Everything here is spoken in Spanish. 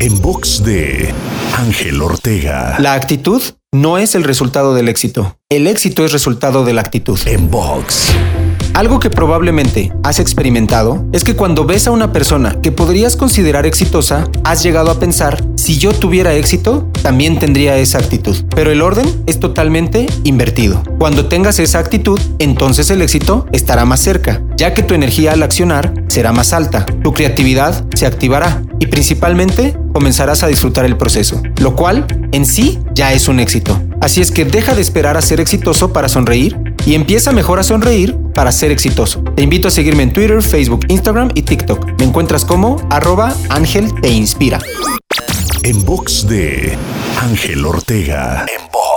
En box de Ángel Ortega. La actitud no es el resultado del éxito. El éxito es resultado de la actitud. En box. Algo que probablemente has experimentado es que cuando ves a una persona que podrías considerar exitosa, has llegado a pensar, si yo tuviera éxito, también tendría esa actitud. Pero el orden es totalmente invertido. Cuando tengas esa actitud, entonces el éxito estará más cerca, ya que tu energía al accionar será más alta, tu creatividad se activará y principalmente comenzarás a disfrutar el proceso, lo cual en sí ya es un éxito. Así es que deja de esperar a ser exitoso para sonreír y empieza mejor a sonreír para ser exitoso. Te invito a seguirme en Twitter, Facebook, Instagram y TikTok. Me encuentras como arroba Ángel Te Inspira. En box de Ángel Ortega. En box.